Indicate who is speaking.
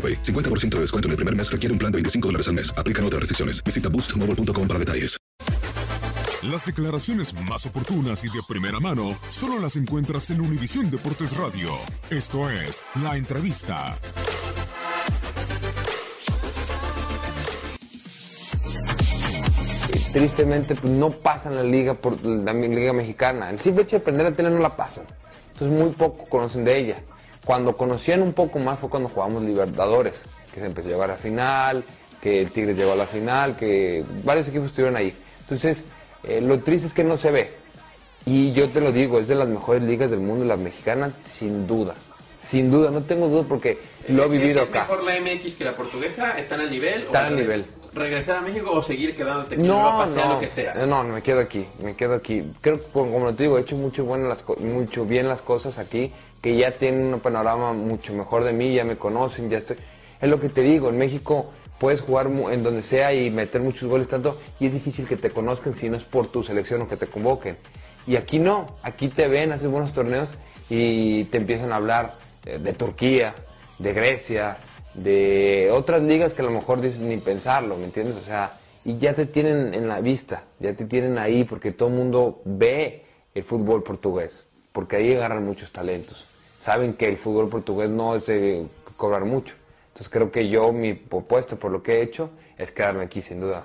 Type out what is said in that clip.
Speaker 1: AroPay. 50% de descuento en el primer mes requiere un plan de 25 dólares al mes. Aplican otras restricciones. Visita boostmobile.com para detalles.
Speaker 2: Las declaraciones más oportunas y de primera mano solo las encuentras en Univisión Deportes Radio. Esto es La Entrevista.
Speaker 3: tristemente pues, no pasan la liga por la liga mexicana. El simple hecho de aprender a tele no la pasan. Entonces muy poco conocen de ella. Cuando conocían un poco más fue cuando jugamos Libertadores, que se empezó a llevar a la final, que el Tigres llegó a la final, que varios equipos estuvieron ahí. Entonces, eh, lo triste es que no se ve. Y yo te lo digo, es de las mejores ligas del mundo, la mexicana, sin duda. Sin duda, no tengo duda porque lo he vivido
Speaker 4: ¿Es
Speaker 3: acá.
Speaker 4: mejor la MX que la portuguesa? ¿Están al nivel?
Speaker 3: Están
Speaker 4: al
Speaker 3: nivel.
Speaker 4: ¿Regresar a México o seguir quedándote aquí en
Speaker 3: No,
Speaker 4: Europa, sea
Speaker 3: no,
Speaker 4: lo que sea?
Speaker 3: no, no, me quedo aquí, me quedo aquí. Creo que, como te digo, he hecho mucho, bueno las, mucho bien las cosas aquí, que ya tienen un panorama mucho mejor de mí, ya me conocen, ya estoy... Es lo que te digo, en México puedes jugar en donde sea y meter muchos goles tanto, y es difícil que te conozcan si no es por tu selección o que te convoquen. Y aquí no, aquí te ven, haces buenos torneos y te empiezan a hablar eh, de Turquía, de Grecia, de otras ligas que a lo mejor dices ni pensarlo, ¿me entiendes? O sea, y ya te tienen en la vista, ya te tienen ahí porque todo el mundo ve el fútbol portugués, porque ahí agarran muchos talentos. Saben que el fútbol portugués no es de cobrar mucho. Entonces creo que yo, mi propuesta por lo que he hecho, es quedarme aquí sin duda.